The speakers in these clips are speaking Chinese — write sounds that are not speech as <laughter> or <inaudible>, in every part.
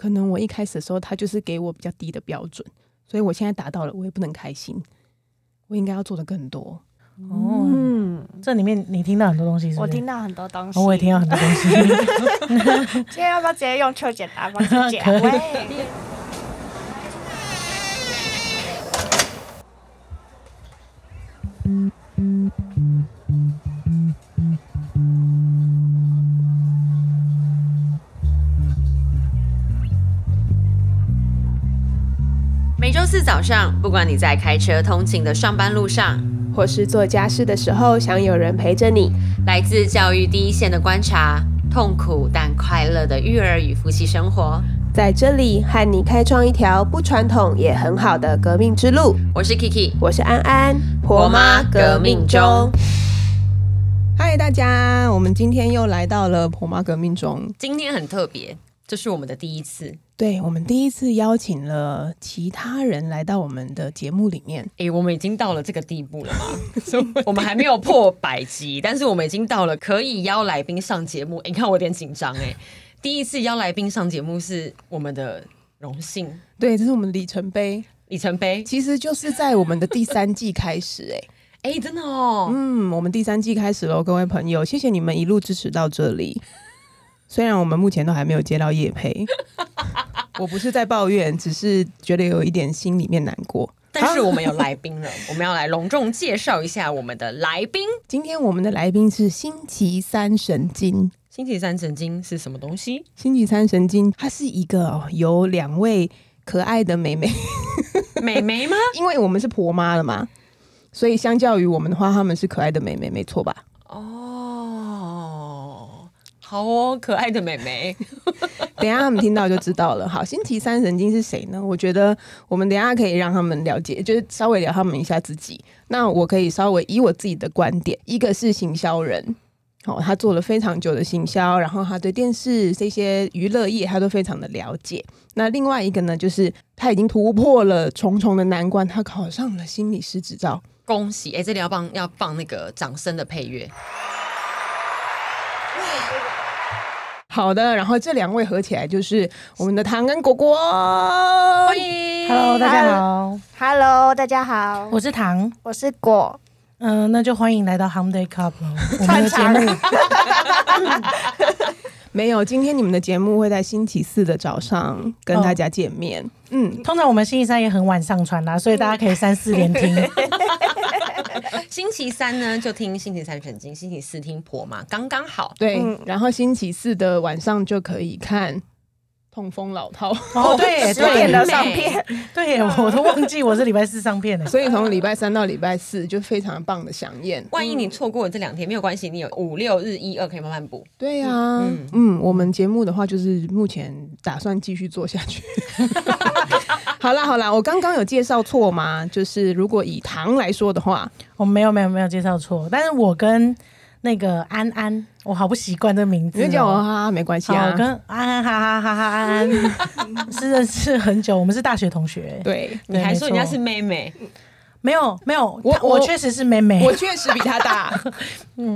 可能我一开始的时候他就是给我比较低的标准，所以我现在达到了，我也不能开心，我应该要做的更多。哦，嗯，这里面你听到很多东西是是？我听到很多东西，哦我也听到很多东西。<laughs> 今天要不要直接用秋简答方式讲？可以 <laughs> 喂，每四早上，不管你在开车通勤的上班路上，或是做家事的时候，想有人陪着你。来自教育第一线的观察，痛苦但快乐的育儿与夫妻生活。在这里和你开创一条不传统也很好的革命之路。我是 Kiki，我是安安，婆妈革命中。嗨，大家，我们今天又来到了婆妈革命中。今天很特别，这是我们的第一次。对我们第一次邀请了其他人来到我们的节目里面，诶，我们已经到了这个地步了吗？<laughs> 我们还没有破百集，但是我们已经到了可以邀来宾上节目。诶你看我有点紧张诶，第一次邀来宾上节目是我们的荣幸对，这是我们的里程碑，里程碑。其实就是在我们的第三季开始、哎。诶，真的哦，嗯，我们第三季开始喽，各位朋友，谢谢你们一路支持到这里。虽然我们目前都还没有接到叶配，<laughs> 我不是在抱怨，只是觉得有一点心里面难过。但是我们有来宾了，我们要来隆重介绍一下我们的来宾。今天我们的来宾是星期三神经。星期三神经是什么东西？星期三神经，它是一个、哦、由两位可爱的妹妹，妹妹吗？<laughs> 因为我们是婆妈了嘛，所以相较于我们的话，他们是可爱的妹妹，没错吧？哦，好哦，可爱的美眉。<laughs> 等一下他们听到就知道了。好，星期三神经是谁呢？我觉得我们等一下可以让他们了解，就是稍微聊他们一下自己。那我可以稍微以我自己的观点，一个是行销人。哦，他做了非常久的行销，然后他对电视这些娱乐业他都非常的了解。那另外一个呢，就是他已经突破了重重的难关，他考上了心理师执照。恭喜！哎、这里要放要放那个掌声的配乐。好的，然后这两位合起来就是我们的糖跟果果。欢迎 Hello，大家好，Hello，大家好，我是糖。我是果，嗯、那就欢迎来到 Hum Day Club 喽。我们的节目没有，今天你们的节目会在星期四的早上跟大家见面。嗯，通常我们星期三也很晚上传啦，所以大家可以三四连听。<laughs> 星期三呢就听星期三神经，星期四听婆嘛，刚刚好。对。嗯然后星期四的晚上就可以看痛风老套，哦，<laughs> 对十点的对上片，<laughs> 对，我都忘记我是礼拜四上片了。所以从礼拜三到礼拜四就非常棒的响宴。万一你错过了这两天，没有关系，你有五六日一二可以慢慢补。对呀、嗯嗯我们节目的话就是目前打算继续做下去。<laughs> 好啦好啦，我刚刚有介绍错吗？就是如果以糖来说的话，我没有没有没有介绍错，但是我跟那个安安，我好不习惯这个名字、你叫我哈哈没关系，啊。我。跟安安哈哈哈哈安安是认识很久，我们是大学同学。对，你还说人家是妹妹，没有没有，我我确实是妹妹，我确实比她大。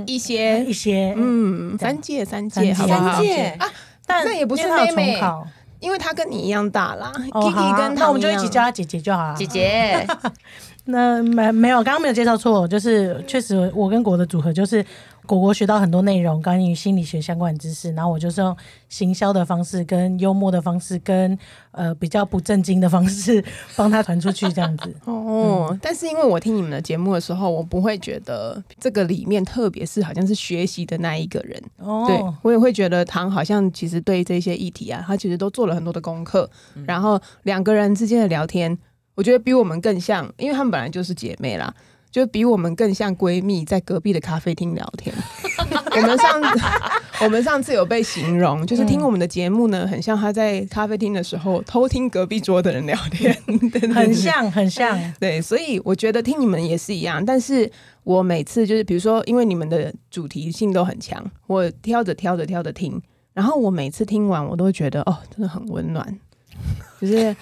一些。一，些。嗯，三届三届，三届。好三？届。啊，但那也不是妹妹因为她跟你一样大啦，Kiki 啊跟那我们就一起叫她姐姐就好了。姐姐。<laughs> 那没没有，刚刚没有介绍错，就是确实我跟果的组合就是果果学到很多内容，关于心理学相关的知识，然后我就是用行销的方式、跟幽默的方式、跟呃比较不正经的方式帮他传出去，这样子。<laughs> 哦，但是因为我听你们的节目的时候，我不会觉得这个里面特别是好像是学习的那一个人，哦，对我也会觉得唐好像其实对这些议题啊，他其实都做了很多的功课，然后两个人之间的聊天，我觉得比我们更像，因为他们本来就是姐妹啦。就比我们更像闺蜜，在隔壁的咖啡厅聊天。<laughs> 我们上 <laughs> 我们上次有被形容，就是听我们的节目呢，很像她在咖啡厅的时候偷听隔壁桌的人聊天，<laughs> 对对对很像很像。对，所以我觉得听你们也是一样，但是我每次就是比如说，因为你们的主题性都很强，我挑着挑着挑着听，然后我每次听完，我都会觉得哦，真的很温暖，就是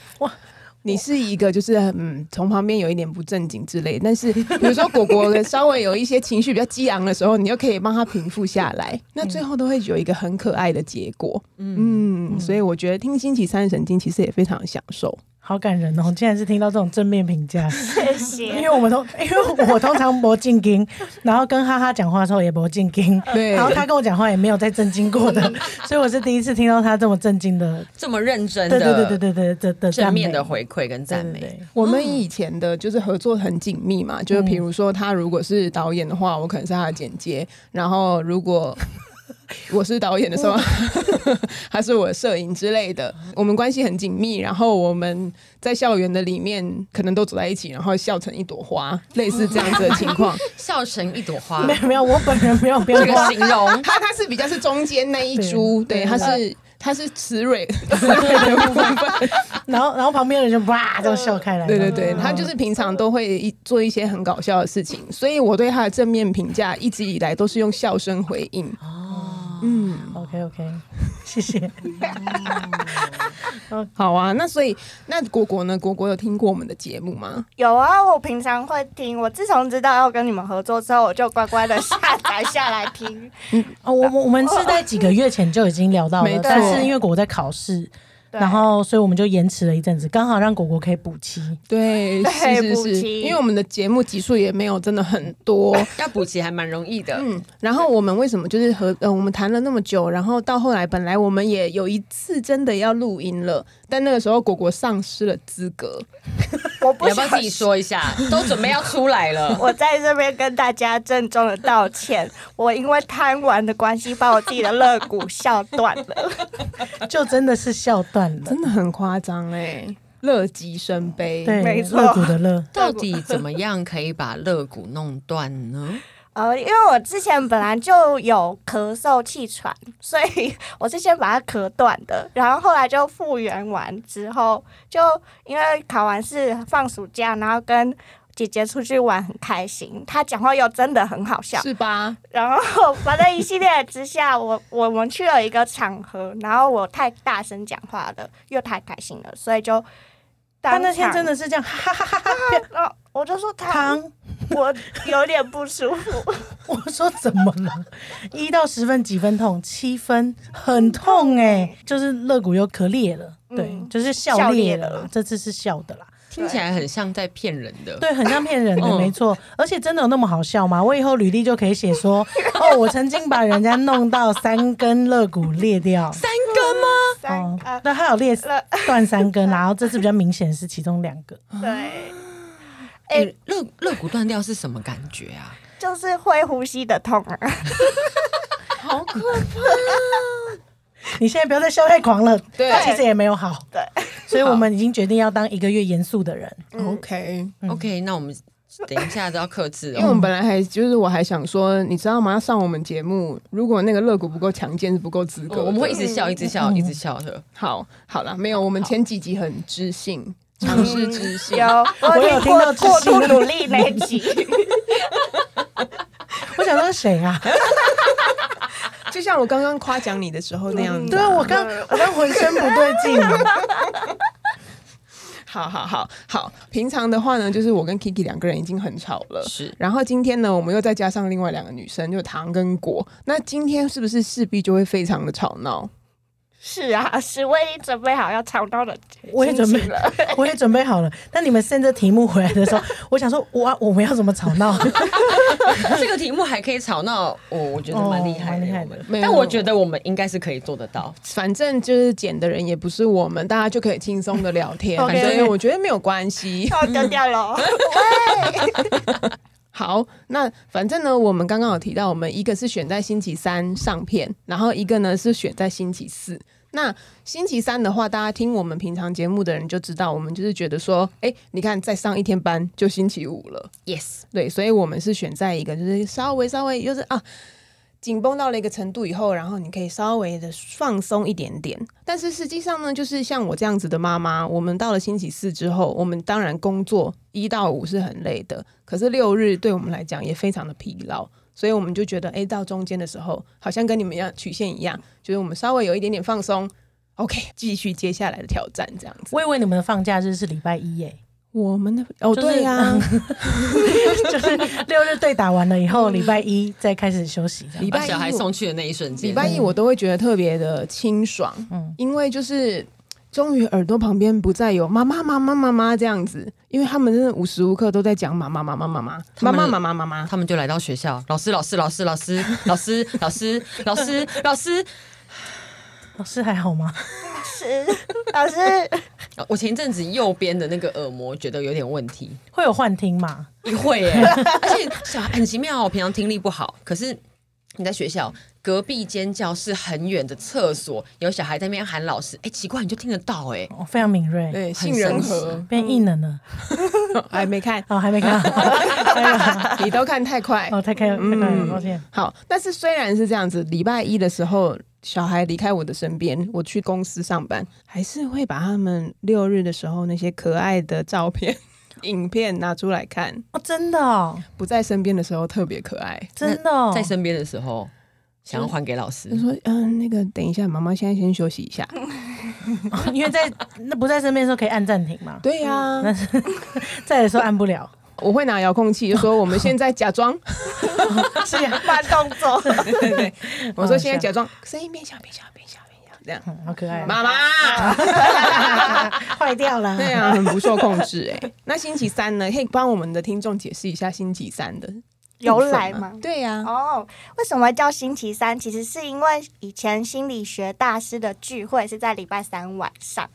你是一个就是嗯，从旁边有一点不正经之类，但是 <laughs> 比如说果果的稍微有一些情绪比较激昂的时候，你又可以帮他平复下来，<laughs> 那最后都会有一个很可爱的结果。嗯，所以我觉得听星期三神经其实也非常享受。好感人哦！竟然是听到这种正面评价，<laughs> 谢谢因。为我们通，因为我通常不进京，然后跟哈哈讲话的时候也不进京，对然后他跟我讲话也没有再震惊过的，<laughs> 所以我是第一次听到他这么震惊的，<laughs> 这么认真的，对对对对对对的正面的回馈跟赞美。我们以前的就是合作很紧密嘛，就是比如说他如果是导演的话，我可能是他的剪接，然后如果 <laughs> 我是导演的时候，<laughs> 他是我的摄影之类的，我们关系很紧密。然后我们在校园的里面可能都走在一起，然后笑成一朵花，类似这样子的情况。<laughs> 笑成一朵花，没有没有，我本人没有变这个化，形容。他他是比较是中间那一株，对，对他是他是雌蕊。雌蕊的部分。然后然后旁边的人就哇就笑开来，对对对，他就是平常都会一做一些很搞笑的事情，所以我对他的正面评价一直以来都是用笑声回应。嗯，OK OK，<laughs> 谢谢。好啊，那所以那果果呢？果果有听过我们的节目吗？有啊，我平常会听。我自从知道要跟你们合作之后，我就乖乖的下载下来听。嗯哦，我我我们是在几个月前就已经聊到了，但是因为果果在考试，对然后所以我们就延迟了一阵子，刚好让果果可以补期。对，<laughs> 对是是是，补齐因为我们的节目集数也没有真的很多。要补齐还蛮容易的。嗯，然后我们为什么就是和呃，我们谈了那么久，然后到后来本来我们也有一次真的要录音了，但那个时候果果丧失了资格，我不想你要不要自己说一下？<laughs> 都准备要出来了，我在这边跟大家郑重的道歉，我因为贪玩的关系，把我自己的肋骨笑断了。<laughs> 就真的是笑断了，真的很夸张哎，乐极生悲。对，没错肋骨的肋，到底怎么样可以把肋骨弄断呢？呃，因为我之前本来就有咳嗽气喘，所以 <laughs> 我是先把它咳断的，然后后来就复原完之后，就因为考完试放暑假，然后跟姐姐出去玩很开心，她讲话又真的很好笑，是吧？然后 <laughs> 反正一系列之下，我我们去了一个场合，然后我太大声讲话了，又太开心了，所以就当他那天真的是这样，哈哈哈哈！然后我就说他汤，<laughs> 我有点不舒服，<laughs> 我说怎么了？一到十分几分痛？七分，很痛哎、就是肋骨又可裂了，对，嗯就是笑笑裂了裂了这次是笑的啦。听起来很像在骗人的。对，很像骗人的，嗯没错。而且真的有那么好笑吗？我以后履历就可以写说，<laughs> 哦，我曾经把人家弄到三根肋骨裂掉，三根吗？三哦呃，那还有裂断三根，然后这次比较明显是其中两个。对，哎、肋肋骨断掉是什么感觉啊？就是会呼吸的痛啊。<laughs> 好可怕你现在不要再笑太狂了，对他其实也没有好，对，所以我们已经决定要当一个月严肃的人。OK。OK，那我们等一下都要克制哦因为我哦。们本来还就是我还想说，你知道吗？要上我们节目，如果那个肋骨不够强健，是不够资格的、我们会一直笑，一直笑，嗯一直笑的。好好了，没有，我们前几集很知性，尝试知性。有，我有听到过度努力那一集，<laughs> 我想说谁啊？<laughs> 就像我刚刚夸奖你的时候那样子、对啊，我刚我刚浑身不对劲。<laughs> 好好好好，平常的话呢，就是我跟 Kiki 两个人已经很吵了。是然后今天呢，我们又再加上另外两个女生，就糖跟果。那今天是不是势必就会非常的吵闹？是啊，是我已经准备好要吵到的我也准备了。<laughs> 我也准备好了。但你们 send 这题目回来的时候，<laughs> 我想说，哇，我们要怎么吵闹？<laughs> 这个题目还可以吵闹，我我觉得蛮厉害的。哦蛮厉害的但我觉得我们应该是可以做得到。反正就是剪的人也不是我们，大家就可以轻松的聊天，OK 所以我觉得没有关系。要丢掉了，好，那反正呢，我们刚刚有提到，我们一个是选在星期三上片，然后一个呢是选在星期四。那星期三的话，大家听我们平常节目的人就知道，我们就是觉得说，哎、你看再上一天班就星期五了，Yes，对，所以我们是选在一个就是稍微稍微就是啊。紧绷到了一个程度以后，然后你可以稍微的放松一点点。但是实际上呢，就是像我这样子的妈妈，我们到了星期四之后，我们当然工作一到五是很累的，可是六日对我们来讲也非常的疲劳，所以我们就觉得，哎，到中间的时候，好像跟你们一样曲线一样，就是我们稍微有一点点放松，OK 继续接下来的挑战这样子。我以为你们的放假日是礼拜一耶，我们的哦，就是对呀、<laughs> 就是六日对打完了以后，礼拜一再开始休息。礼拜一小孩送去的那一瞬间，礼拜一我都会觉得特别的清爽，嗯。因为就是终于耳朵旁边不再有妈妈妈妈妈妈这样子，因为他们真的无时无刻都在讲妈妈妈妈妈妈妈妈妈妈妈妈。他们就来到学校，老师老师老师老师 <laughs> 老师老师老师老师，老师还好吗？是老师，我前一阵子右边的那个耳膜觉得有点问题，会有幻听吗？会耶、而且小孩很奇妙哦，我平常听力不好，可是你在学校隔壁间教室很远的厕所，有小孩在那边喊老师，哎、奇怪，你就听得到哎、哦，非常敏锐，对，很杏仁神奇核变异能了。<laughs> 还没看，<laughs> 哦，还没看。哎 <laughs> 呀你都看太快。哦，太开太快了，抱歉。好，但是虽然是这样子，礼拜一的时候，小孩离开我的身边，我去公司上班，还是会把他们六日的时候那些可爱的照片、影片拿出来看。哦，真的哦，不在身边的时候特别可爱。真的哦，在身边的时候想要还给老师他，说嗯，那个等一下，妈妈现在先休息一下。<laughs> <laughs> 因为在那不在身边的时候可以按暂停嘛，对呀、但是在的时候按不了。我会拿遥控器，就说我们现在假装，<laughs> 是呀，慢动作，对对对，我说现在假装声音变小变小变小变小，这样。嗯好可爱哦。妈妈，坏掉了。对啊，很不受控制哎、那星期三呢？可以帮我们的听众解释一下星期三的由来吗？对呀、哦，为什么叫星期三？其实是因为以前心理学大师的聚会是在礼拜三晚上，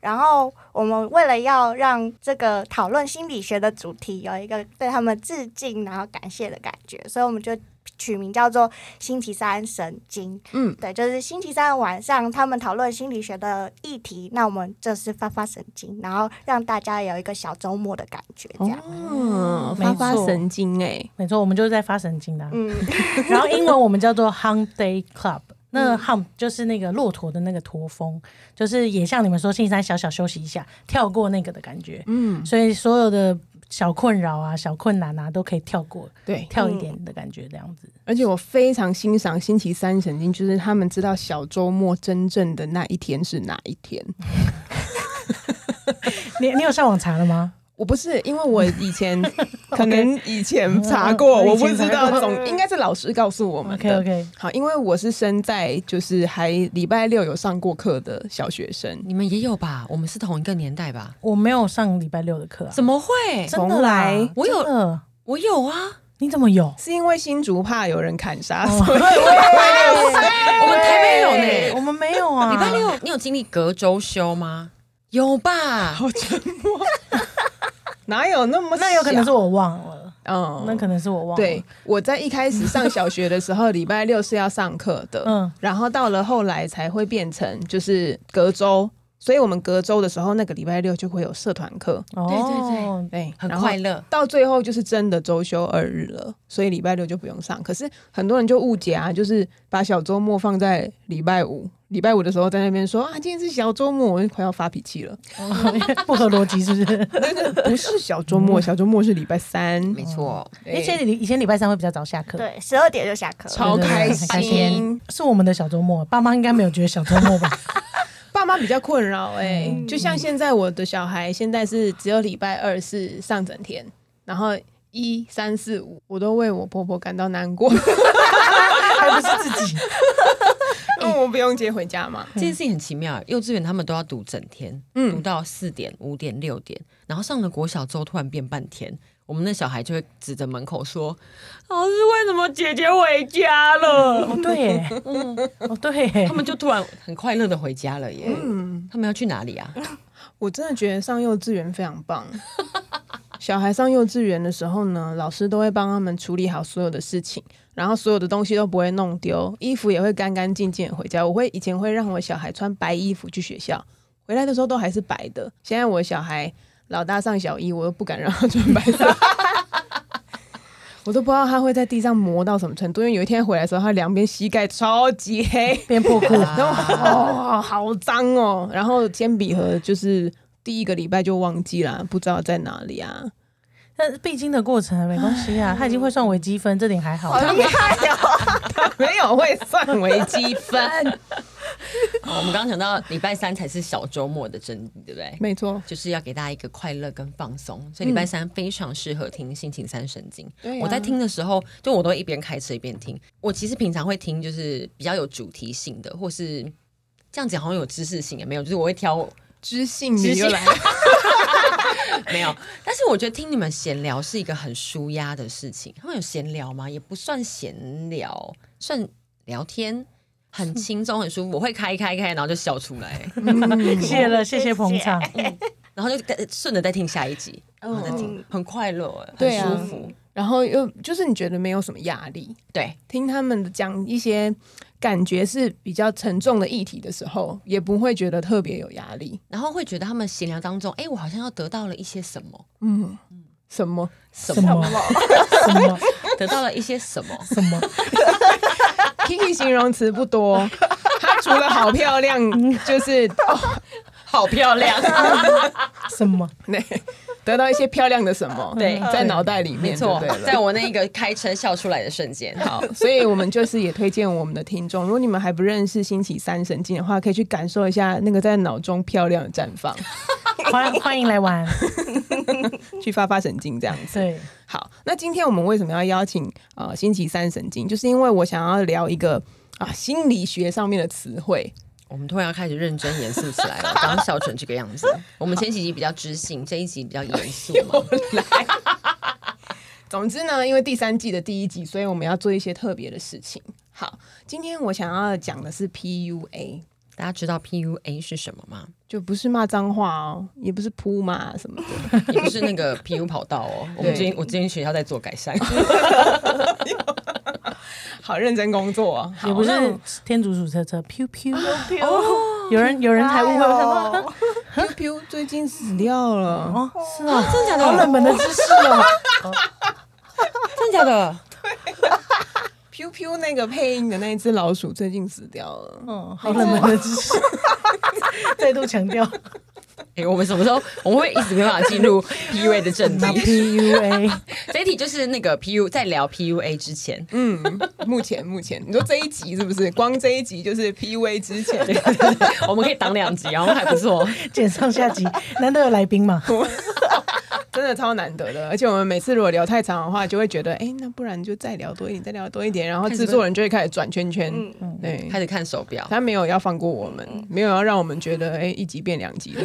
然后我们为了要让这个讨论心理学的主题有一个对他们致敬然后感谢的感觉，所以我们就取名叫做星期三神经。嗯，对，就是星期三晚上他们讨论心理学的议题，那我们就是发发神经，然后让大家有一个小周末的感觉，这样。哦，发发神经哎、没错，我们就是在发神经的啊。嗯，<laughs> 然后英文我们叫做 Hump Day Club。那 hump 就是那个骆驼的那个驼峰，就是也像你们说，星期三小小休息一下，跳过那个的感觉。嗯，所以所有的小困扰啊、小困难啊，都可以跳过，对，跳一点的感觉，这样子。而且我非常欣赏星期三神经，就是他们知道小周末真正的那一天是哪一天。<laughs> 你你有上网查了吗？我不是，因为我以前 <laughs> 可能以前查过，嗯我不知道总应该是老师告诉我们 OK。OK，好，因为我是生在就是还礼拜六有上过课的小学生，你们也有吧？我们是同一个年代吧？我没有上礼拜六的课啊，怎么会？真的啦从来我有我有啊，你怎么有？是因为新竹怕有人砍杀，哦所以 <laughs> 我们台北有呢。我们没有啊。礼拜六你有经历隔周休吗？有吧？好沉默。哪有那么？那有可能是，我忘了，嗯那可能是我忘了。对，，我在一开始上小学的时候，礼拜六是要上课的，嗯，然后到了后来才会变成就是隔周，所以我们隔周的时候，那个礼拜六就会有社团课，哦，对对，很然后快乐。到最后就是真的周休二日了，所以礼拜六就不用上。可是很多人就误解啊，就是把小周末放在礼拜五，礼拜五的时候在那边说啊，今天是小周末，我就快要发脾气了。<laughs> 不合逻辑是不是？<laughs> 不是小周末，小周末是礼拜三，没错，对而且以前礼拜三会比较早下课，对，十二点就下课。超开心。是我们的小周末，爸妈应该没有觉得小周末吧？<laughs> 爸妈比较困扰哎、嗯就像现在我的小孩现在是只有礼拜二是上整天，然后一三四五我都为我婆婆感到难过，还不是自己？<laughs> 因为我不用接回家嘛。<laughs> 这件事情很奇妙。幼稚园他们都要读整天，读嗯，到四点、五点、六点，然后上了国小之后突然变半天。我们那小孩就会指着门口说：“老师，为什么姐姐回家了哦，对耶，哦对？”耶他，们就突然很快乐的回家了耶。嗯，他们要去哪里啊？我真的觉得上幼稚园非常棒。小孩上幼稚园的时候呢，老师都会帮他们处理好所有的事情，然后所有的东西都不会弄丢，衣服也会干干净净回家。我会以前会让我小孩穿白衣服去学校，回来的时候都还是白的。现在我小孩老大上小一，我都不敢让他穿白色。我都不知道他会在地上磨到什么程度，因为有一天回来的时候，他两边膝盖超级黑，<laughs> 变破裤，然后哦，好脏哦。然后铅笔盒就是第一个礼拜就忘记了，不知道在哪里啊。但必经的过程没关系啊，他已经会算微积分，这点还好。好厉害哦！他没有会算微积分，好 <laughs> 我们刚刚讲到礼拜三才是小周末的真谛，对不对？没错，就是要给大家一个快乐跟放松，所以礼拜三非常适合听心情三神经。我在听的时候，就我都会一边开车一边听。我其实平常会听，就是比较有主题性的，或是这样讲好像有知识性也没有，就是我会挑知性知性又来了，<laughs> <laughs> 没有。但是我觉得听你们闲聊是一个很舒压的事情。他们有闲聊吗？也不算闲聊，算聊天。很轻松，很舒服。我会开开开，然后就笑出来，谢了，谢谢捧场。然后就跟顺着再听下一集，然后再听，很快乐，很舒服。然后又就是你觉得没有什么压力，对，听他们的讲一些感觉是比较沉重的议题的时候，也不会觉得特别有压力。然后会觉得他们闲聊当中，哎，我好像又得到了一些什么，嗯，什么？什什么 <laughs> 什么得到了一些什么，什么？Kiki 形容词不多，她除了好漂亮，就是哦，好漂亮，<laughs> 什么？对，得到一些漂亮的什么，对在脑袋里面没错在我那个开车笑出来的瞬间，好，所以我们就是也推荐我们的听众，如果你们还不认识星期三神经的话，可以去感受一下那个在脑中漂亮的绽放，<laughs> 欢欢迎来玩。<laughs> 去发发神经这样子。对，好，那今天我们为什么要邀请呃星期三神经？就是因为我想要聊一个啊心理学上面的词汇。我们突然要开始认真严肃起来了，刚刚笑成这个样子。我们前几集比较知性，这一集比较严肃嘛。<laughs> 总之呢，因为第三季的第一集，所以我们要做一些特别的事情。好，今天我想要讲的是 PUA，大家知道 PUA 是什么吗？就不是骂脏话哦，也不是扑骂什么的。<laughs> 也不是那个 PU 跑道哦。我们对今天我今天学校在做改善，好认真工作啊，也不是天竺鼠车车，pew pew。有人有人才误会，我想说，Piu Piu 最近死掉了。哦，是啊，真的假的好冷门的知识哦。<laughs> 真的假的？<laughs> Piu Piu 那个配音的那一只老鼠最近死掉了。嗯，好冷门的知识，<laughs> 再度强调。哎、我们什么时候我们会一直没办法进入 <laughs> PUA 的正那题？PUA <laughs> 这一题就是那个 PU 在聊 PUA 之前，嗯，目前目前，你说这一集是不是？光这一集就是 PUA 之前，我们可以挡两集，然后还不错。剪上下集，难得有来宾嘛？真的超难得的。而且我们每次如果聊太长的话，就会觉得，哎、那不然就再聊多一点，再聊多一点，然后制作人就会开始转圈圈。嗯对，开始看手表，他没有要放过我们，没有要让我们觉得，哎、一集变两集。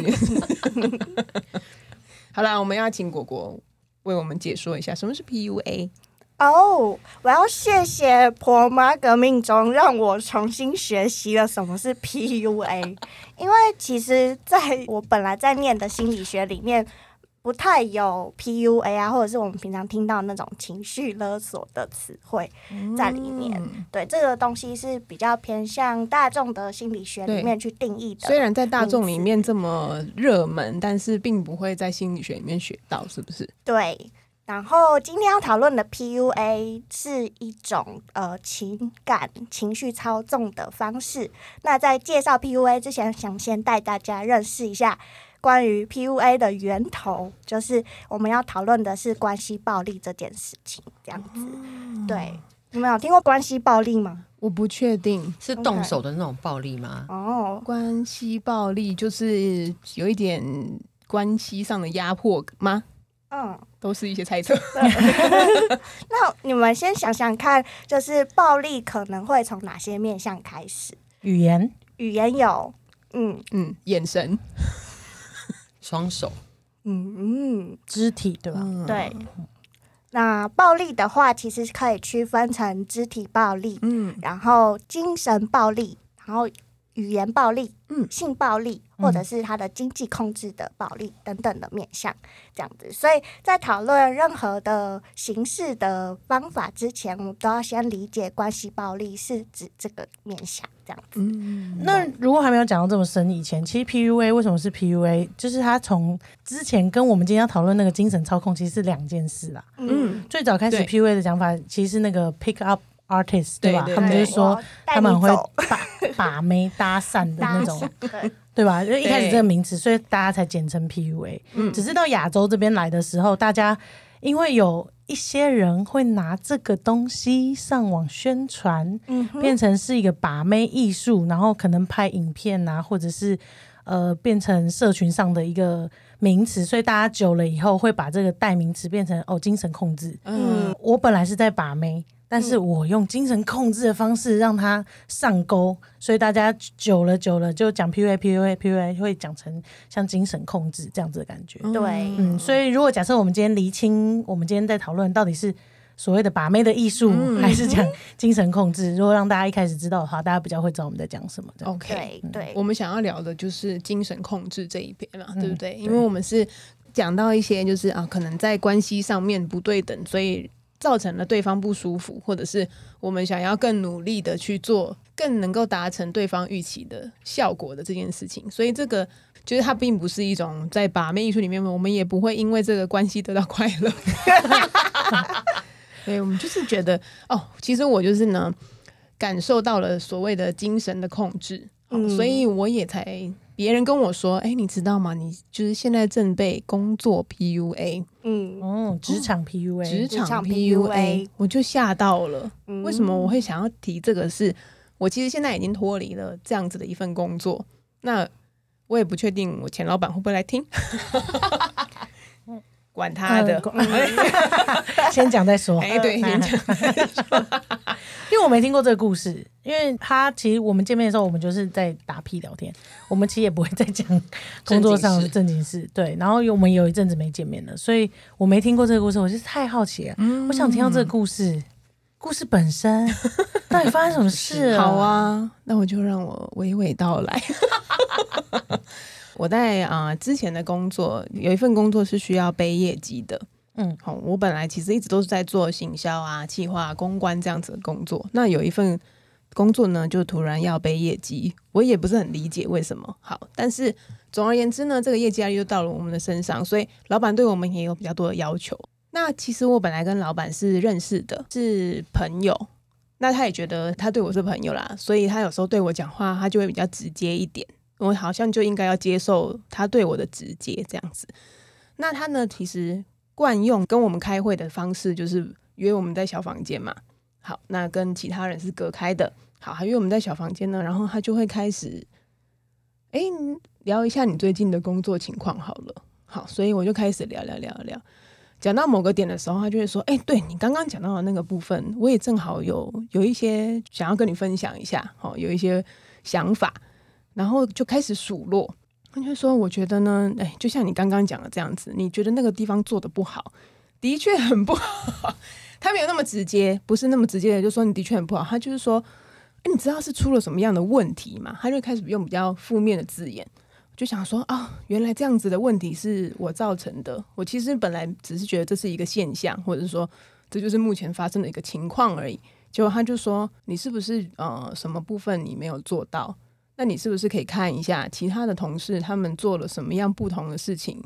<laughs> 好啦，我们要请果果为我们解说一下什么是 PUA。哦，我要谢谢婆妈革命中让我重新学习了什么是 PUA，因为其实在我本来在念的心理学里面。不太有 PUA 啊，或者是我们平常听到那种情绪勒索的词汇在里面。嗯对，这个东西是比较偏向大众的心理学里面去定义的。虽然在大众里面这么热门，但是并不会在心理学里面学到，是不是？对，然后今天要讨论的 PUA 是一种呃情感情绪操纵的方式。那在介绍 PUA 之前，想先带大家认识一下关于 PUA 的源头，就是我们要讨论的是关系暴力这件事情。这样子，对，你们有听过关系暴力吗？我不确定。是动手的那种暴力吗？哦，关系暴力就是有一点关系上的压迫吗？嗯，都是一些猜测。<laughs> 那你们先想想看，就是暴力可能会从哪些面向开始？语言语言有，嗯嗯，眼神，双手，嗯嗯，肢体对吧？嗯，对。那暴力的话，其实可以区分成肢体暴力，嗯然后精神暴力，然后语言暴力，嗯性暴力，或者是他的经济控制的暴力等等的面向，这样子。所以在讨论任何的形式的方法之前，我们都要先理解关系暴力是指这个面向，这样子。嗯，那如果还没有讲到这么深以前，其实 PUA 为什么是 PUA？就是他从之前跟我们今天要讨论那个精神操控其实是两件事啦。嗯，最早开始 PUA 的讲法其实是那个 pick up artist 对吧？他们就是说他们会把把妹搭讪的那种，<laughs> 对，对吧？就一开始对这个名词，所以大家才简称 PUA。嗯只是到亚洲这边来的时候，大家因为有一些人会拿这个东西上网宣传，嗯，变成是一个把妹艺术，然后可能拍影片啊，或者是呃变成社群上的一个名词，所以大家久了以后会把这个代名词变成哦精神控制。嗯，我本来是在把妹，但是我用精神控制的方式让他上钩，所以大家久了久了就讲 PUA PUA PUA 会讲成像精神控制这样子的感觉。对，嗯，所以如果假设我们今天厘清，我们今天在讨论到底是所谓的把妹的艺术，嗯。还是讲精神控制，如果让大家一开始知道的话，大家比较会知道我们在讲什么。OK，对对，我们想要聊的就是精神控制这一边嘛，嗯。对不对？对。因为我们是讲到一些就是啊，可能在关系上面不对等，所以造成了对方不舒服，或者是我们想要更努力的去做，更能够达成对方预期的效果的这件事情。所以这个就是它并不是一种在把妹艺术里面，我们也不会因为这个关系得到快乐。<laughs> 对，我们就是觉得哦，其实我就是呢，感受到了所谓的精神的控制，哦嗯所以我也才别人跟我说，哎，你知道吗？你就是现在正被工作 PUA，嗯，哦，职场 PUA，职场场 PUA，PUA 我就吓到了。嗯为什么我会想要提这个是？我其实现在已经脱离了这样子的一份工作，那我也不确定我前老板会不会来听，<laughs> 管他的。呃 <laughs> 先讲再说。<laughs> 哎，对，先讲。<laughs> 因为我没听过这个故事，因为他其实我们见面的时候，我们就是在打屁聊天，我们其实也不会再讲工作上的正经事。对，然后我们有一阵子没见面了，所以我没听过这个故事，我就是太好奇了，我想听到这个故事，故事本身到底发生什么事、好，啊，那我就让我娓娓道来。我在啊、呃之前的工作有一份工作是需要背业绩的，嗯，好，我本来其实一直都是在做行销啊、企划、公关这样子的工作。那有一份工作呢，就突然要背业绩，我也不是很理解为什么。好，但是总而言之呢，这个业绩压力就到了我们的身上，所以老板对我们也有比较多的要求。那其实我本来跟老板是认识的，是朋友。那他也觉得他对我是朋友啦，所以他有时候对我讲话，他就会比较直接一点。我好像就应该要接受他对我的直接这样子。那他呢，其实惯用跟我们开会的方式就是约我们在小房间嘛。好，那跟其他人是隔开的。好，还约我们在小房间呢，然后他就会开始，哎，聊一下你最近的工作情况好了。好，所以我就开始聊聊聊聊。讲到某个点的时候，他就会说：“哎、对你刚刚讲到的那个部分，我也正好有有一些想要跟你分享一下，好，有一些想法。”然后就开始数落，他就说：“我觉得呢，哎，就像你刚刚讲的这样子，你觉得那个地方做的不好，的确很不好。<laughs> 他没有那么直接，不是那么直接的，就说你的确很不好。他就是说，哎，你知道是出了什么样的问题吗？他就开始用比较负面的字眼。就想说啊，原来这样子的问题是我造成的。我其实本来只是觉得这是一个现象，或者是说这就是目前发生的一个情况而已。结果他就说，你是不是呃什么部分你没有做到？那你是不是可以看一下其他的同事他们做了什么样不同的事情？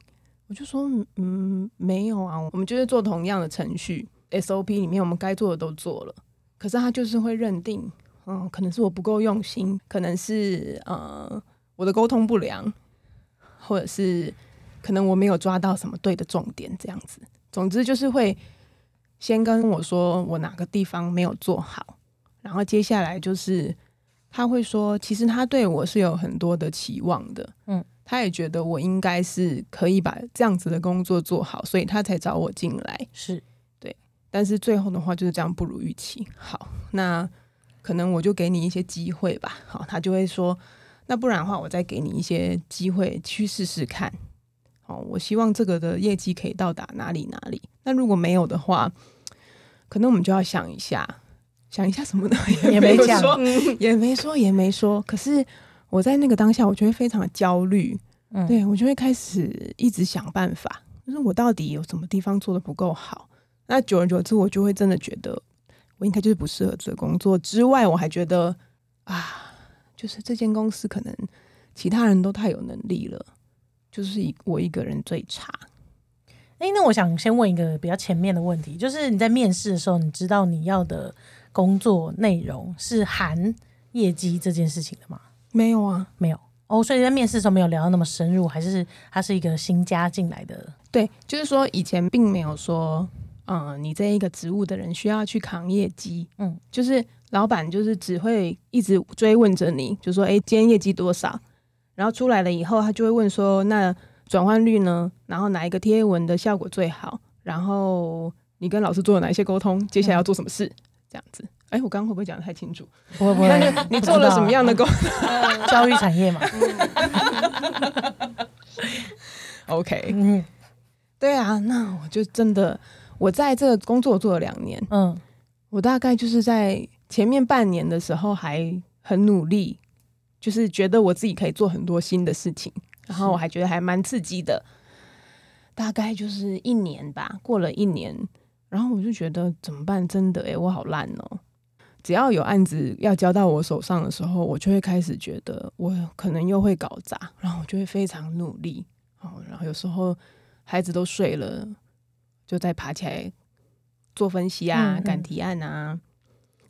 我就说，嗯，没有啊，我们就是做同样的程序 SOP 里面我们该做的都做了，可是他就是会认定，嗯，可能是我不够用心，可能是呃我的沟通不良，或者是可能我没有抓到什么对的重点，这样子。总之就是会先跟我说我哪个地方没有做好，然后接下来就是他会说，其实他对我是有很多的期望的，嗯，他也觉得我应该是可以把这样子的工作做好，所以他才找我进来。是对但是最后的话就是这样不如预期。好，那可能我就给你一些机会吧。好，他就会说，那不然的话，我再给你一些机会去试试看。哦，我希望这个的业绩可以到达哪里哪里。那如果没有的话，可能我们就要想一下，想一下什么呢？<laughs> 也没讲，也没说，也没说。可是我在那个当下，我就会非常的焦虑。嗯对我就会开始一直想办法，就是我到底有什么地方做的不够好。那久而久之，我就会真的觉得我应该就是不适合这个工作。之外，我还觉得啊，就是这间公司可能其他人都太有能力了，就是一我一个人最差。哎、那我想先问一个比较前面的问题，就是你在面试的时候，你知道你要的工作内容是含业绩这件事情的吗？没有啊，没有哦，所以在面试的时候没有聊到那么深入，还是他是一个新加进来的？对，就是说以前并没有说，嗯，你这一个职务的人需要去扛业绩，嗯嗯，就是老板就是只会一直追问着你，就说，哎、今天业绩多少？然后出来了以后，他就会问说，那转换率呢？然后哪一个贴文的效果最好？然后你跟老师做了哪一些沟通？接下来要做什么事？这样子。哎、我刚刚会不会讲的太清楚？不会不会，<laughs> 你做了什么样的工作 <laughs> 教育产业嘛？？<laughs> OK，嗯对啊，那我就真的，我在这个工作做了两年，嗯我大概就是在前面半年的时候还很努力，就是觉得我自己可以做很多新的事情，然后我还觉得还蛮刺激的。大概就是一年吧，过了一年，然后我就觉得怎么办？真的诶、我好烂哦。只要有案子要交到我手上的时候，我就会开始觉得我可能又会搞砸，然后我就会非常努力哦。然后有时候孩子都睡了，就再爬起来做分析啊、嗯嗯赶提案啊。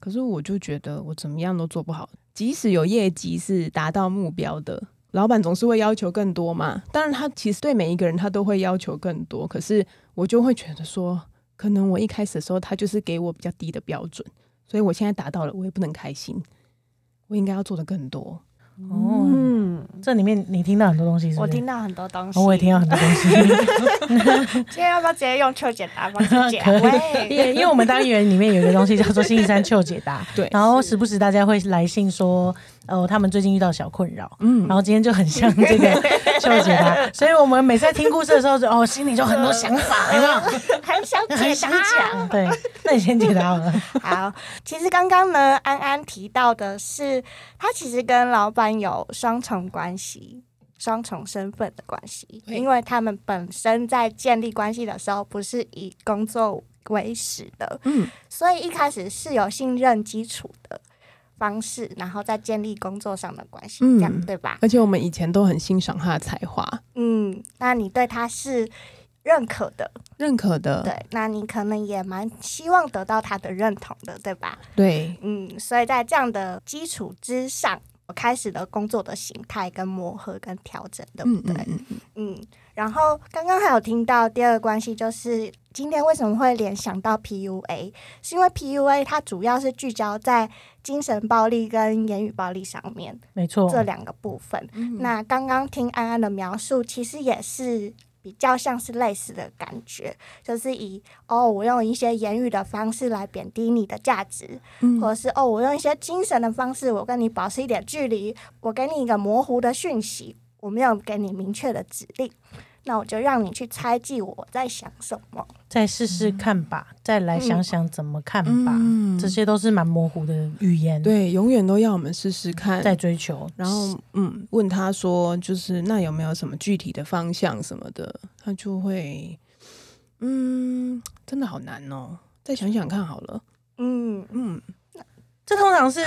可是我就觉得我怎么样都做不好，即使有业绩是达到目标的，老板总是会要求更多嘛。当然，他其实对每一个人他都会要求更多，可是我就会觉得说，可能我一开始的时候他就是给我比较低的标准，所以我现在达到了，我也不能开心，我应该要做的更多。哦，嗯，这里面你听到很多东西是是？我听到很多东西，哦我也听到很多东西。<laughs> 今天要不要直接用秋解答方式解？<laughs> 可以因，为因为我们单元里面有一个东西叫做星期三秋解答，对然后时不时大家会来信说，呃，他们最近遇到小困扰，嗯然后今天就很像这个秋解答，所以我们每次在听故事的时候就，哦，心里就很多想法，有没有？很想解很想答。讲，对，那你先解答好了。<laughs> 好，其实刚刚呢，安安提到的是，他其实跟老板有双重关系。双重身份的关系，因为他们本身在建立关系的时候不是以工作为始的，嗯，所以一开始是有信任基础的方式，然后再建立工作上的关系，嗯这样对吧？而且我们以前都很欣赏他的才华，嗯，那你对他是认可的，认可的，对，那你可能也蛮希望得到他的认同的，对吧？对，嗯，所以在这样的基础之上，我开始了工作的形态跟磨合跟调整，对不对？嗯嗯嗯嗯，嗯，然后刚刚还有听到第二个关系，就是今天为什么会联想到 PUA，是因为 PUA 它主要是聚焦在精神暴力跟言语暴力上面没错，这两个部分。那刚刚听安安的描述，其实也是比较像是类似的感觉，就是以哦，我用一些言语的方式来贬低你的价值，嗯。或者是哦，我用一些精神的方式，我跟你保持一点距离，我给你一个模糊的讯息，我没有给你明确的指令，那我就让你去猜忌我在想什么。再试试看吧，再来想想怎么看吧，嗯。这些都是蛮模糊的语言，，对，永远都要我们试试看，再追求，然后嗯，问他说，就是那有没有什么具体的方向什么的，他就会，嗯，真的好难哦，再想想看好了，嗯。嗯，这通常是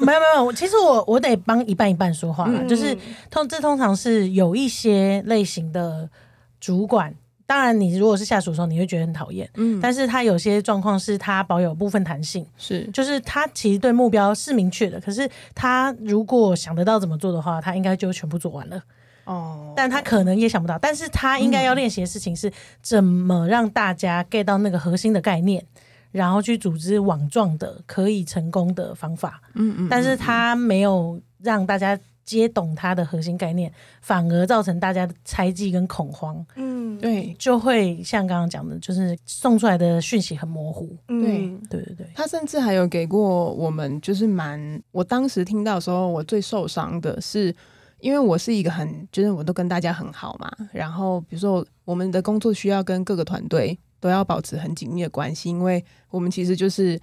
没有没有，其实我我得帮一半一半说话啦，嗯就是通这通常是有一些类型的主管，当然你如果是下属的时候，你会觉得很讨厌，嗯。但是他有些状况是他保有部分弹性，是。就是他其实对目标是明确的，可是他如果想得到怎么做的话，他应该就全部做完了。哦，但他可能也想不到，但是他应该要练习的事情是怎么让大家 get 到那个核心的概念，然后去组织网状的可以成功的方法。嗯嗯，但是他没有让大家接懂他的核心概念，反而造成大家的猜忌跟恐慌，嗯，对。就会像刚刚讲的，就是送出来的讯息很模糊。嗯。对对对，他甚至还有给过我们，就是蛮，我当时听到的时候，我最受伤的是，因为我是一个很，就是我都跟大家很好嘛，然后比如说我们的工作需要跟各个团队都要保持很紧密的关系，因为我们其实就是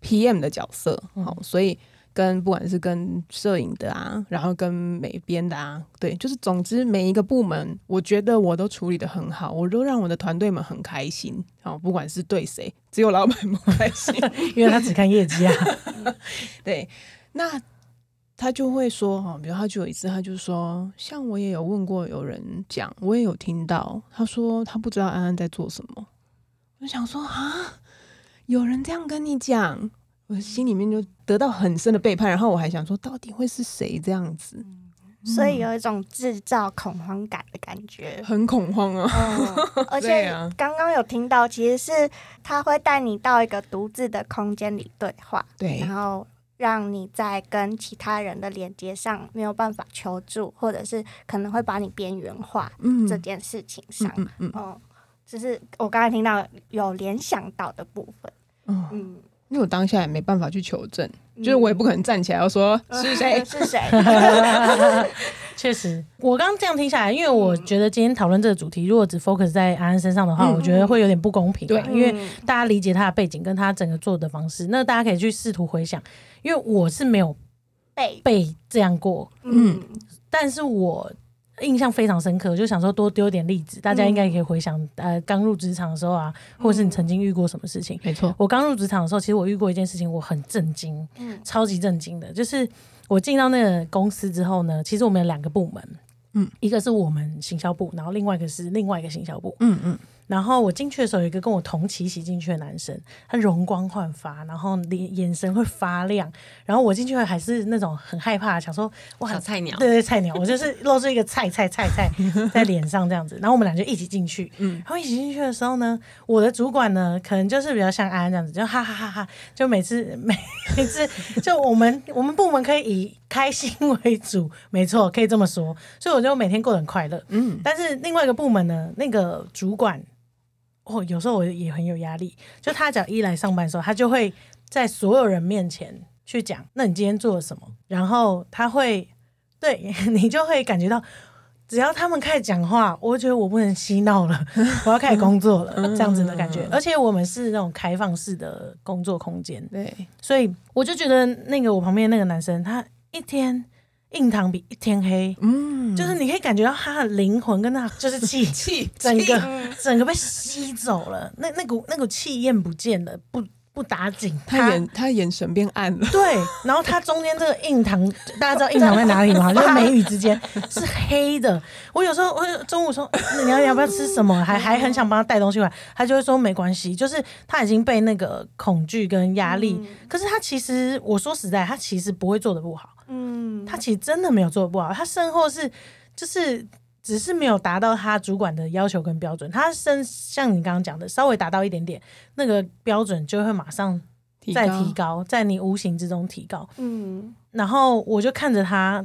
PM 的角色，好、所以跟不管是跟摄影的啊，然后跟美编的啊，对，就是总之每一个部门，我觉得我都处理的很好，我都让我的团队们很开心，好、不管是对谁，只有老板不开心。<laughs> 因为他只看业绩啊。<laughs> 对，那他就会说哈，比如他就有一次，他就说，像我也有问过有人讲，我也有听到，他说他不知道安安在做什么，我想说啊，有人这样跟你讲，我心里面就得到很深的背叛，然后我还想说，到底会是谁这样子？所以有一种制造恐慌感的感觉。很恐慌啊。嗯，而 <laughs> 且啊刚刚有听到，其实是他会带你到一个独自的空间里对话，对然后让你在跟其他人的连接上没有办法求助，或者是可能会把你边缘化嗯这件事情上。嗯这是我刚才听到有联想到的部分。嗯，嗯，因为我当下也没办法去求证，就是我也不可能站起来要说 <laughs> 是谁。是谁？确实，我刚刚这样听下来，因为我觉得今天讨论这个主题，如果只 focus 在安安身上的话，嗯我觉得会有点不公平啊。对因为嗯大家理解他的背景跟他整个做的方式，那大家可以去试图回想，因为我是没有被被这样过，嗯但是我印象非常深刻，就想说多丢点例子，大家应该也可以回想，呃，刚入职场的时候啊，或者是你曾经遇过什么事情。没错，我刚入职场的时候，其实我遇过一件事情，我很震惊，嗯。超级震惊的，就是我进到那个公司之后呢，其实我们有两个部门，嗯，一个是我们行销部，然后另外一个是另外一个行销部，嗯嗯，然后我进去的时候，有一个跟我同期一起进去的男生，他容光焕发，然后脸眼神会发亮，然后我进去还是那种很害怕，想说哇小，菜鸟。对对，菜鸟，我就是露出一个菜菜菜菜在脸上这样子，然后我们俩就一起进去，嗯。然后一起进去的时候呢，我的主管呢，可能就是比较像安安这样子，就哈哈哈哈，就每次每 <laughs> 每次就我们我们部门可以以开心为主，没错，可以这么说，所以我就每天过得很快乐。嗯，但是另外一个部门呢，那个主管，哦，有时候我也很有压力。就他只要一来上班的时候，他就会在所有人面前去讲，那你今天做了什么？然后他会对 <laughs> 你就会感觉到，只要他们开始讲话，我觉得我不能嬉闹了，我要开始工作了，这样子的感觉。而且我们是那种开放式的工作空间，对，所以我就觉得那个我旁边那个男生，他一天印堂比一天黑。嗯，就是你可以感觉到他的灵魂跟他就是气气整个整个被吸走了，那那股那股气焰不见了，不不打紧，他眼他眼神变暗了，对，然后他中间这个印堂，大家知道印堂在哪里吗？<laughs> 就是眉宇之间是黑的。我有时候我中午说你要你要不要吃什么，还还很想帮他带东西回来，他就会说没关系，就是他已经被那个恐惧跟压力，可是他其实我说实在，他其实不会做的不好。嗯，他其实真的没有做的不好，他身后是就是只是没有达到他主管的要求跟标准，他身像你刚刚讲的，稍微达到一点点那个标准，就会马上再提高，在你无形之中提高。嗯。然后我就看着他，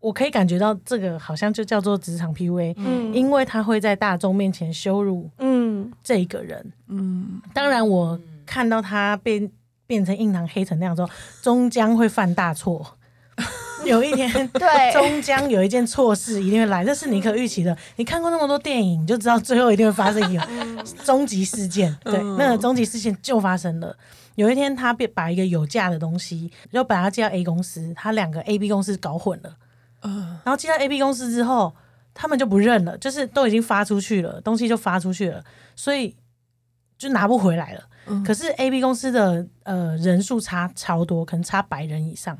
我可以感觉到这个好像就叫做职场 PUA，、嗯。因为他会在大众面前羞辱嗯。这一个人。嗯，当然，我看到他变变成印堂黑成那样之后，终将会犯大错。<laughs> 有一天，<laughs> 对终将有一件错事一定会来，这是你可预期的。你看过那么多电影，你就知道最后一定会发生一个终极事件。对，那个终极事件就发生了。有一天，他被把一个有价的东西，就把它寄到 A 公司，他两个 A、B 公司搞混了。嗯然后寄到 A、B 公司之后，他们就不认了，就是都已经发出去了，东西就发出去了，所以就拿不回来了。嗯可是 A、B 公司的呃人数差超多，可能差百人以上。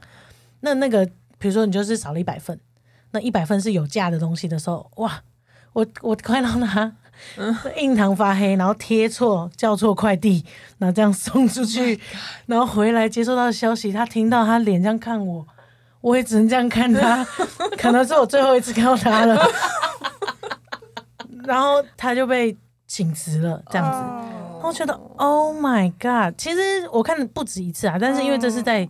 那那个比如说你就是少了一百份，那一百份是有价的东西的时候，哇，我我快到他印堂发黑，然后贴错叫错快递，然后这样送出去，然后回来接收到消息，他听到他脸这样看我，我也只能这样看他，<laughs> 可能是我最后一次看到他了。<laughs> 然后他就被请辞了，这样子。哦我觉得 Oh my God！其实我看不止一次啊，但是因为这是在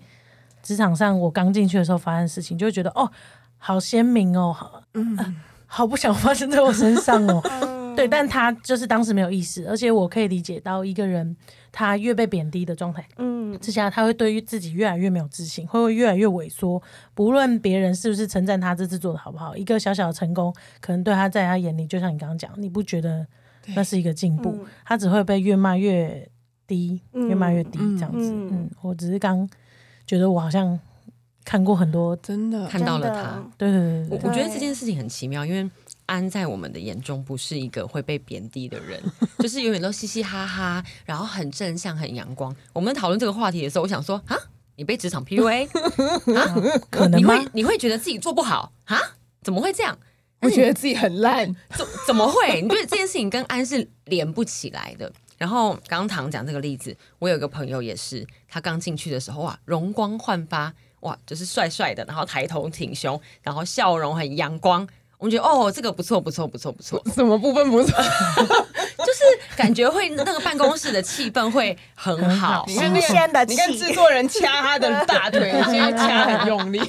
职场上我刚进去的时候发生的事情，就会觉得哦，好鲜明哦，好、呃好不想发生在我身上哦。<laughs> 对，但他就是当时没有意识，而且我可以理解到一个人他越被贬低的状态嗯之下，他会对于自己越来越没有自信，会会越来越萎缩。不论别人是不是称赞他这次做的好不好，一个小小的成功，可能对他在他眼里，就像你刚刚讲，你不觉得那是一个进步，嗯他只会被越骂越低，嗯越骂越低这样子。嗯嗯，我只是刚觉得我好像看过很多，真的看到了他。对对对对对，我我觉得这件事情很奇妙，因为安在我们的眼中不是一个会被贬低的人，<laughs> 就是永远都嘻嘻哈哈，然后很正向、很阳光。我们讨论这个话题的时候，我想说啊，你被职场 PUA 啊？<laughs> 可能吗？你会你会觉得自己做不好啊？怎么会这样？我觉得自己很烂，怎怎么会？你觉得这件事情跟安是连不起来的？然后刚刚唐讲这个例子，我有一个朋友也是，他刚进去的时候啊，容光焕发。哇，就是帅帅的，然后抬头挺胸，然后笑容很阳光。我们觉得哦，这个不错，不错，不错，不错，什么部分不错？就是感觉会那个办公室的气氛会很好。你看那新鲜的个，你看制作人掐他的大腿，现在掐很用力。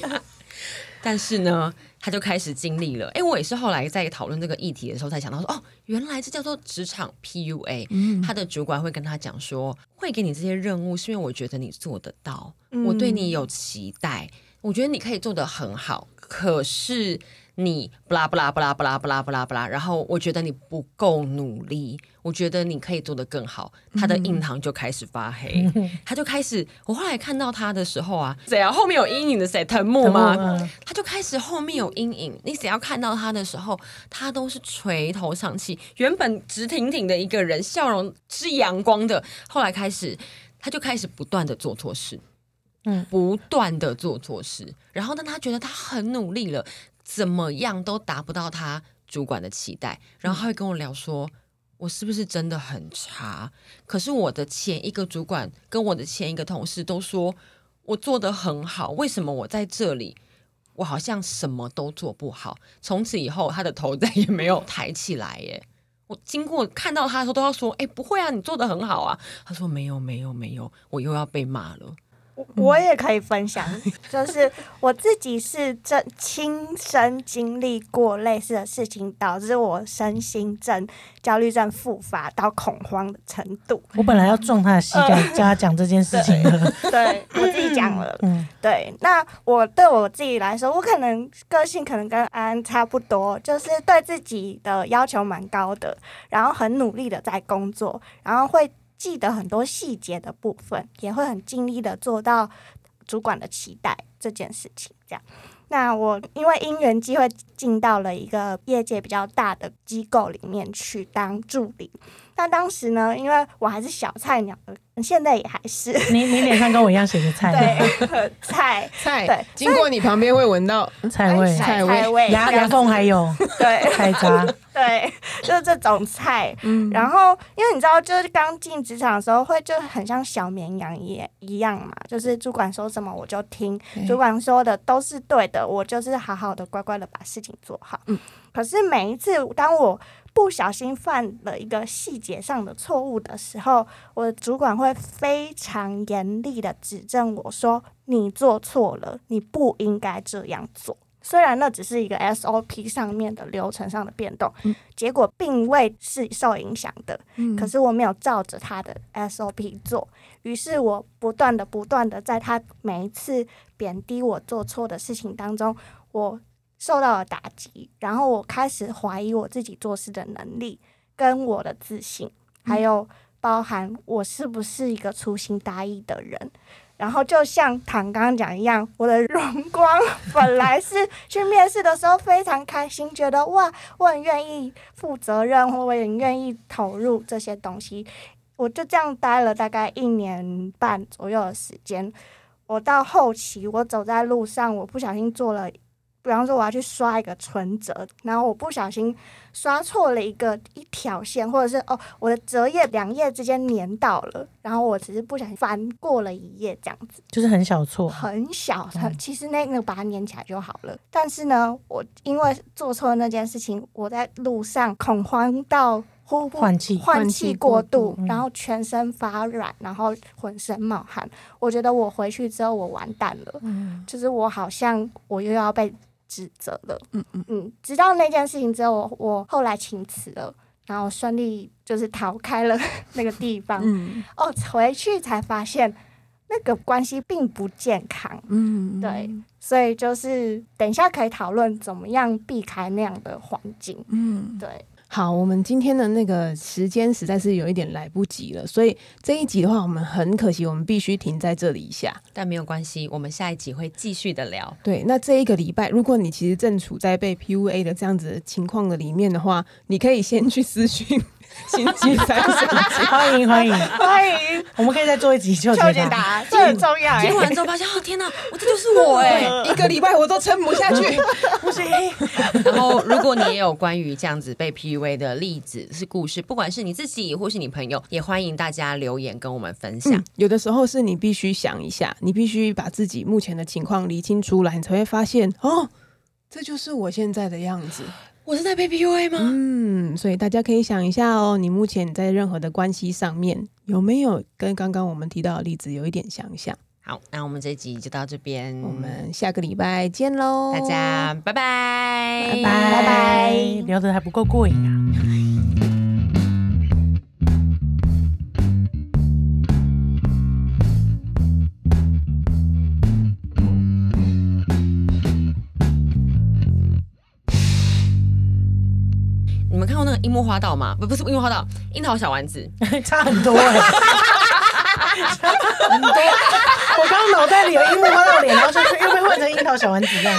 但是呢，他就开始经历了。哎，我也是后来在讨论这个议题的时候才想到说，哦，原来这叫做职场 PUA。嗯他的主管会跟他讲说，会给你这些任务，是因为我觉得你做得到，我对你有期待，我觉得你可以做得很好。可是你不啦不啦不啦不啦不啦不啦不啦，然后我觉得你不够努力，我觉得你可以做得更好。他的印堂就开始发黑，<laughs> 他就开始。我后来看到他的时候啊，谁啊？后面有阴影的谁？藤木吗？他就开始后面有阴影。你只要看到他的时候，他都是垂头丧气，原本直挺挺的一个人，笑容是阳光的，后来开始他就开始不断的做错事，嗯不断的做错事，然后当他觉得他很努力了，怎么样都达不到他主管的期待，然后他会跟我聊说。我是不是真的很差？可是我的前一个主管跟我的前一个同事都说我做的很好，为什么我在这里我好像什么都做不好？从此以后，他的头再也没有抬起来耶。我经过看到他的时候，都要说：“哎、不会啊，你做的很好啊。”他说：“没有，没有，没有，我又要被骂了。我我也可以分享，<laughs> 就是我自己是真亲身经历过类似的事情，导致我身心症、焦虑症复发到恐慌的程度。我本来要撞他的膝盖，叫他讲这件事情的。对我自己讲了，嗯，对，那我对我自己来说，我可能个性可能跟安安差不多，就是对自己的要求蛮高的，然后很努力的在工作，然后会记得很多细节的部分，也会很尽力的做到主管的期待这件事情。这样，那我因为因缘机会进到了一个业界比较大的机构里面去当助理。那当时呢，因为我还是小菜鸟，现在也还是。你你脸上跟我一样写着菜，对 <laughs> 菜。菜对经过你旁边会闻到菜味，菜味。菜味牙牙缝还有对。菜渣，<laughs> 对，就是这种菜。嗯。然后，因为你知道，就是刚进职场的时候，会就很像小绵羊一一样嘛，就是主管说什么我就听，主管说的都是对的，我就是好好的乖乖的把事情做好。嗯可是每一次当我不小心犯了一个细节上的错误的时候，我的主管会非常严厉的指正我说：“你做错了，你不应该这样做。”虽然那只是一个 SOP 上面的流程上的变动，结果并未是受影响的。嗯可是我没有照着他的 SOP 做，于是我不断的、不断的在他每一次贬低我做错的事情当中，我受到了打击，然后我开始怀疑我自己做事的能力跟我的自信，还有包含我是不是一个粗心大意的人。然后就像唐刚刚讲一样，我的荣光 <laughs> 本来是去面试的时候非常开心，觉得哇，我很愿意负责任，或我也很愿意投入这些东西。我就这样待了大概一年半左右的时间。我到后期，我走在路上，我不小心做了，比方说我要去刷一个存折，然后我不小心刷错了一个一条线，或者是哦，我的折页两页之间粘到了，然后我只是不小心翻过了一页这样子。就是很小错，很小，很其实那那个把它粘起来就好了。但是呢，我因为做错了那件事情，我在路上恐慌到呼不换气换气过度，嗯然后全身发软，然后浑身冒汗。我觉得我回去之后我完蛋了，就是我好像我又要被指责了。嗯嗯嗯，直到那件事情之后，我我后来请辞了。然后顺利就是逃开了 <laughs> 那个地方，嗯哦，回去才发现那个关系并不健康，嗯，对，所以就是等一下可以讨论怎么样避开那样的环境，嗯。对，好，我们今天的那个时间实在是有一点来不及了，所以这一集的话，我们很可惜，我们必须停在这里一下。但没有关系，我们下一集会继续的聊。对，那这一个礼拜，如果你其实正处在被 PUA 的这样子的情况的里面的话，你可以先去私讯星期三神经。欢 <laughs> 迎欢迎，欢迎我们可以再做一集就邱解答。答，这很重要哎听。完之后发现，哦天哪，我这就是我哎、<laughs> 一个礼拜我都撑不下去。<laughs> 不行，然后，如果你也有关于这样子被 PUA 的例子是故事，不管是你自己或是你朋友，也欢迎大家留言跟我们分享。嗯，有的时候是你必须想一下，你必须把自己目前的情况理清出来，你才会发现哦，这就是我现在的样子。我是在被 PUA 吗？嗯，所以大家可以想一下哦，你目前在任何的关系上面有没有跟刚刚我们提到的例子有一点相像？好，那我们这一集就到这边，我们下个礼拜见喽，大家拜拜，拜拜拜拜聊得还不够过瘾啊。樱木花道吗？不，不是樱木花道，樱桃小丸子。<laughs> 差很多哎、差 <laughs> 很多。我刚刚脑袋里有樱木花道脸，然后就又被换成樱桃小丸子这样。